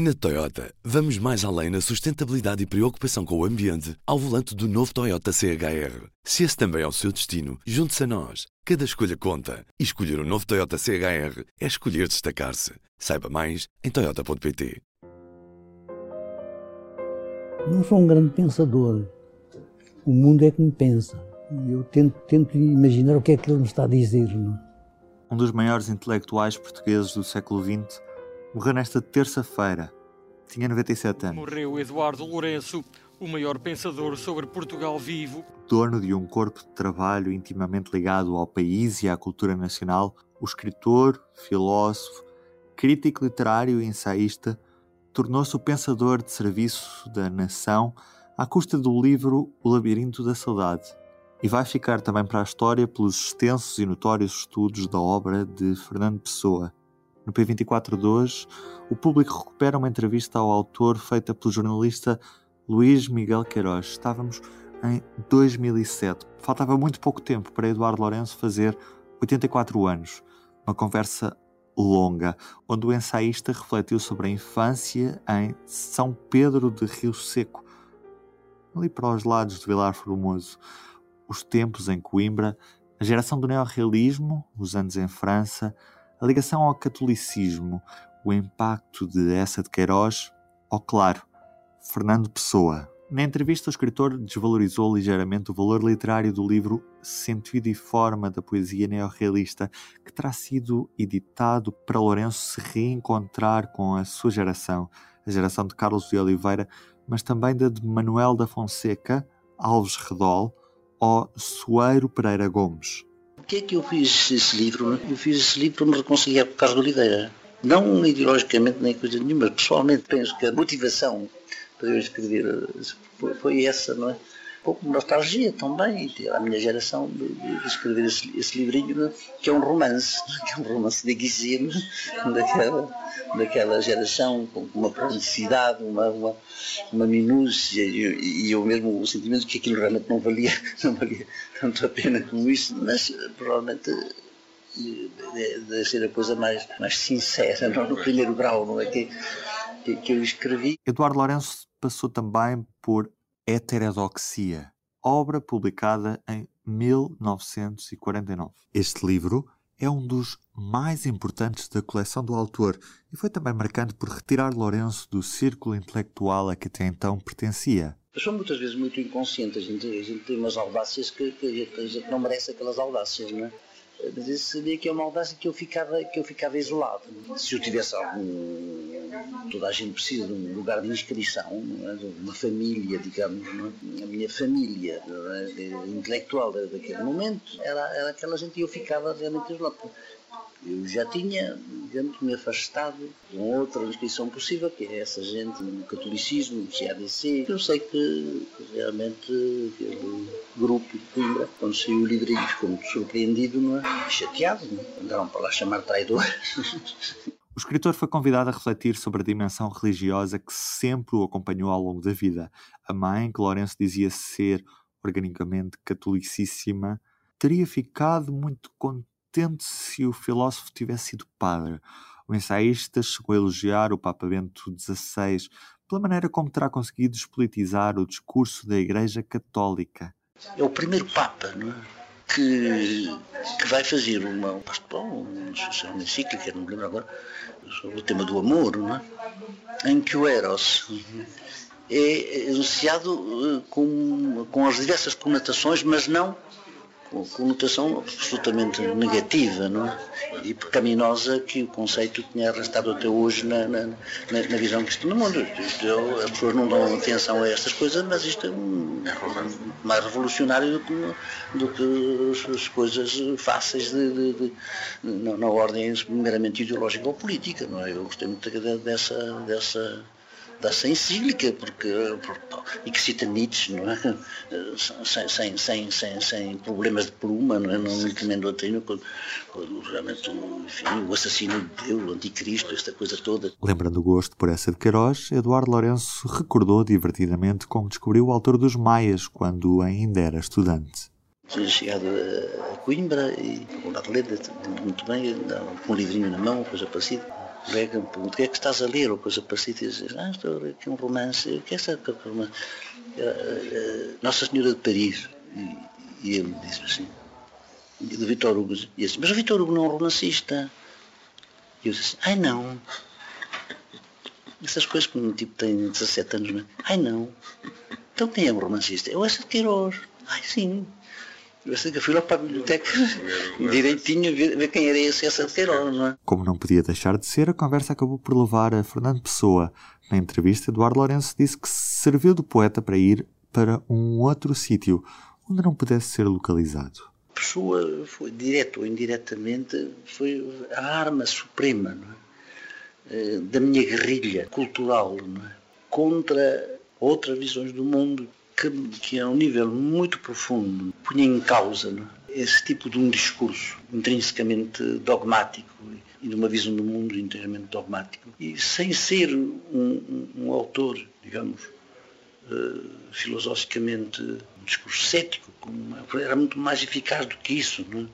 Na Toyota, vamos mais além na sustentabilidade e preocupação com o ambiente ao volante do novo Toyota CHR. Se esse também é o seu destino, junte-se a nós. Cada escolha conta. E escolher o um novo Toyota CHR é escolher destacar-se. Saiba mais em Toyota.pt. Não sou um grande pensador. O mundo é que me pensa. E eu tento, tento imaginar o que é que ele me está a dizer. Não? Um dos maiores intelectuais portugueses do século XX morreu nesta terça-feira. Tinha 97 anos. Morreu Eduardo Lourenço, o maior pensador sobre Portugal vivo. Dono de um corpo de trabalho intimamente ligado ao país e à cultura nacional, o escritor, filósofo, crítico literário e ensaísta, tornou-se o pensador de serviço da nação à custa do livro O Labirinto da Saudade. E vai ficar também para a história pelos extensos e notórios estudos da obra de Fernando Pessoa, no P24 de hoje, o público recupera uma entrevista ao autor feita pelo jornalista Luís Miguel Queiroz. Estávamos em 2007. Faltava muito pouco tempo para Eduardo Lourenço fazer 84 anos. Uma conversa longa, onde o ensaísta refletiu sobre a infância em São Pedro de Rio Seco, ali para os lados de Vilar Formoso, os tempos em Coimbra, a geração do neorrealismo, os anos em França, a ligação ao catolicismo, o impacto de essa de Queiroz, ou claro, Fernando Pessoa. Na entrevista, o escritor desvalorizou ligeiramente o valor literário do livro Sentido e Forma da Poesia Neorrealista, que terá sido editado para Lourenço se reencontrar com a sua geração, a geração de Carlos de Oliveira, mas também da de Manuel da Fonseca, Alves Redol ou Soeiro Pereira Gomes que é que eu fiz esse livro? Eu fiz esse livro para me reconciliar com o Carlos Oliveira. Não ideologicamente nem coisa nenhuma, pessoalmente penso que a motivação para eu escrever foi, foi essa, não é? Pouco de nostalgia também, a minha geração, de, de escrever esse, esse livrinho, que é um romance, que é um romance de guizino, daquela, daquela geração, com uma praticidade, uma, uma, uma minúcia, e, e eu mesmo o sentimento de que aquilo realmente não valia, não valia tanto a pena como isso, mas provavelmente deve ser a coisa mais, mais sincera, não? no primeiro grau, não é? Que, que, que eu escrevi. Eduardo Lourenço passou também por Heterodoxia, obra publicada em 1949. Este livro é um dos mais importantes da coleção do autor e foi também marcante por retirar Lourenço do círculo intelectual a que até então pertencia. Sou muitas vezes muito inconsciente, a gente, a gente tem umas audácias que, que, gente não merece aquelas audácias, não é? Mas eu sabia que é uma audácia que eu ficava, que eu ficava isolado. Se eu tivesse algum. Toda a gente precisa de um lugar de inscrição, é? de uma família, digamos, é? a minha família é? intelectual daquele momento era, era aquela gente e eu ficava realmente isolado. Eu já tinha, digamos, me afastado de uma outra inscrição possível, que é essa gente no catolicismo, no CADC. Eu sei que realmente aquele grupo de Coimbra, quando saiu o livrinho, ficou muito surpreendido, não é? chateado, não é? andaram para lá chamar traidor. O escritor foi convidado a refletir sobre a dimensão religiosa que sempre o acompanhou ao longo da vida. A mãe, que Lourenço dizia ser organicamente catolicíssima, teria ficado muito contente se o filósofo tivesse sido padre. O ensaísta chegou a elogiar o Papa Bento XVI pela maneira como terá conseguido despolitizar o discurso da Igreja Católica. É o primeiro Papa não é? que, que vai fazer uma, uma, uma encíclica, não me lembro agora, sobre o tema do amor, não é? em que o Eros é enunciado eh, com, com as diversas conotações, mas não com conotação absolutamente negativa não é? e pecaminosa que o conceito tinha arrastado até hoje na, na, na, visão que isto no mundo. Isto, é as pessoas não dão atenção a estas coisas, mas isto é, é mais revolucionário do que, do que as coisas fáceis de, de, de, na, na, ordem meramente ideológica ou política. Não é? Eu gostei muito dessa, dessa dessa encíclica, porque, e que cita Nietzsche, não é? Sem, sem, sem, sem, sem problemas de pluma, não é? Não encomendou a quando, quando realmente enfim, o assassino de Deus, o anticristo, esta coisa toda. Lembrando o gosto por essa de Queiroz, Eduardo Lourenço recordou divertidamente como descobriu o autor dos Maias quando ainda era estudante. Tinha chegado a Coimbra e com a ler muito bem, com um livrinho na mão, coisa parecida me pergunta o que é que estás a ler ou coisa parecida e diz, ah, estou a ler aqui um romance, o que é essa romance? Nossa Senhora de Paris. E, e ele disse assim, do Vitor Hugo, e disse, mas o Vitor Hugo não é um romancista. E eu disse, ai não. Essas coisas que um tipo tem 17 anos, não é? Ai não. Então quem é um romancista? Eu essa de Queiroz. Ai sim. Eu sei que fui lá para a biblioteca direitinho ver, quem era esse Queiroz, não é? Como não podia deixar de ser, a conversa acabou por levar a Fernando Pessoa. Na entrevista, Eduardo Lourenço disse que serviu do poeta para ir para um outro sítio onde não pudesse ser localizado. Pessoa, foi, direto ou indiretamente, foi a arma suprema é? Eh, da minha guerrilha cultural é? contra outras visões do mundo que, que a um nível muito profundo punha em causa é? esse tipo de um discurso intrinsecamente dogmático e de uma visão do mundo inteiramente dogmático. E sem ser um, um, autor, digamos, uh, filosoficamente um discurso cético, era muito mais eficaz do que isso, não é?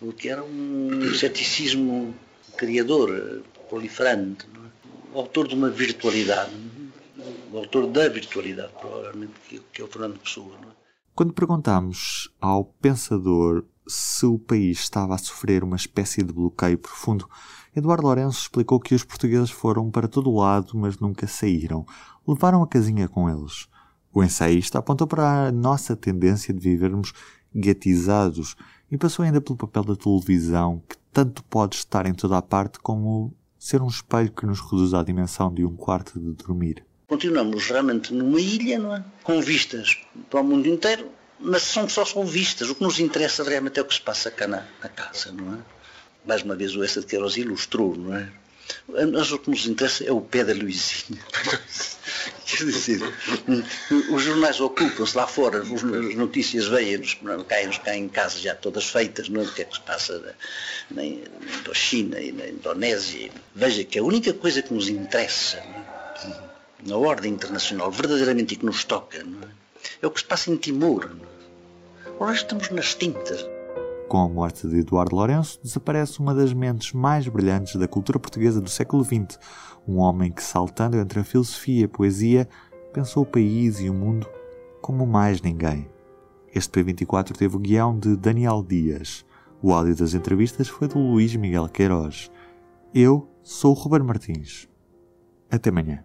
porque era um ceticismo criador, proliferante, é? o autor de uma virtualidade o autor da virtualidade, provavelmente, que, é o Fernando Pessoa. É? Quando perguntámos ao pensador se o país estava a sofrer uma espécie de bloqueio profundo, Eduardo Lourenço explicou que os portugueses foram para todo o lado, mas nunca saíram. Levaram a casinha com eles. O ensaísta apontou para a nossa tendência de vivermos gatizados e passou ainda pelo papel da televisão, que tanto pode estar em toda a parte como ser um espelho que nos reduz à dimensão de um quarto de dormir continuamos realmente numa ilha, não é? com vistas para o mundo inteiro, mas são só são vistas. O que nos interessa realmente é o que se passa cá na, na casa, não é? Mais uma vez o Essa de Queiroz ilustrou, não é? Mas o que nos interessa é o pé da Luizinha. Quer dizer, os jornais ocupam-se lá fora, as notícias vêm-nos, caem-nos cá em casa já todas feitas, não é? O que é que se passa na, na China e na Indonésia. Veja que a única coisa que nos interessa, é? Na ordem internacional, verdadeiramente que nos toca, é? é? o que se passa em Timor. Ora, estamos nas tintas. Com a morte de Eduardo Lourenço, desaparece uma das mentes mais brilhantes da cultura portuguesa do século XX, um homem que, saltando entre a filosofia e a poesia, pensou o país e o mundo como mais ninguém. Este P24 teve o guião de Daniel Dias. O áudio das entrevistas foi do Luís Miguel Queiroz. Eu sou o Ruben Martins. Até amanhã.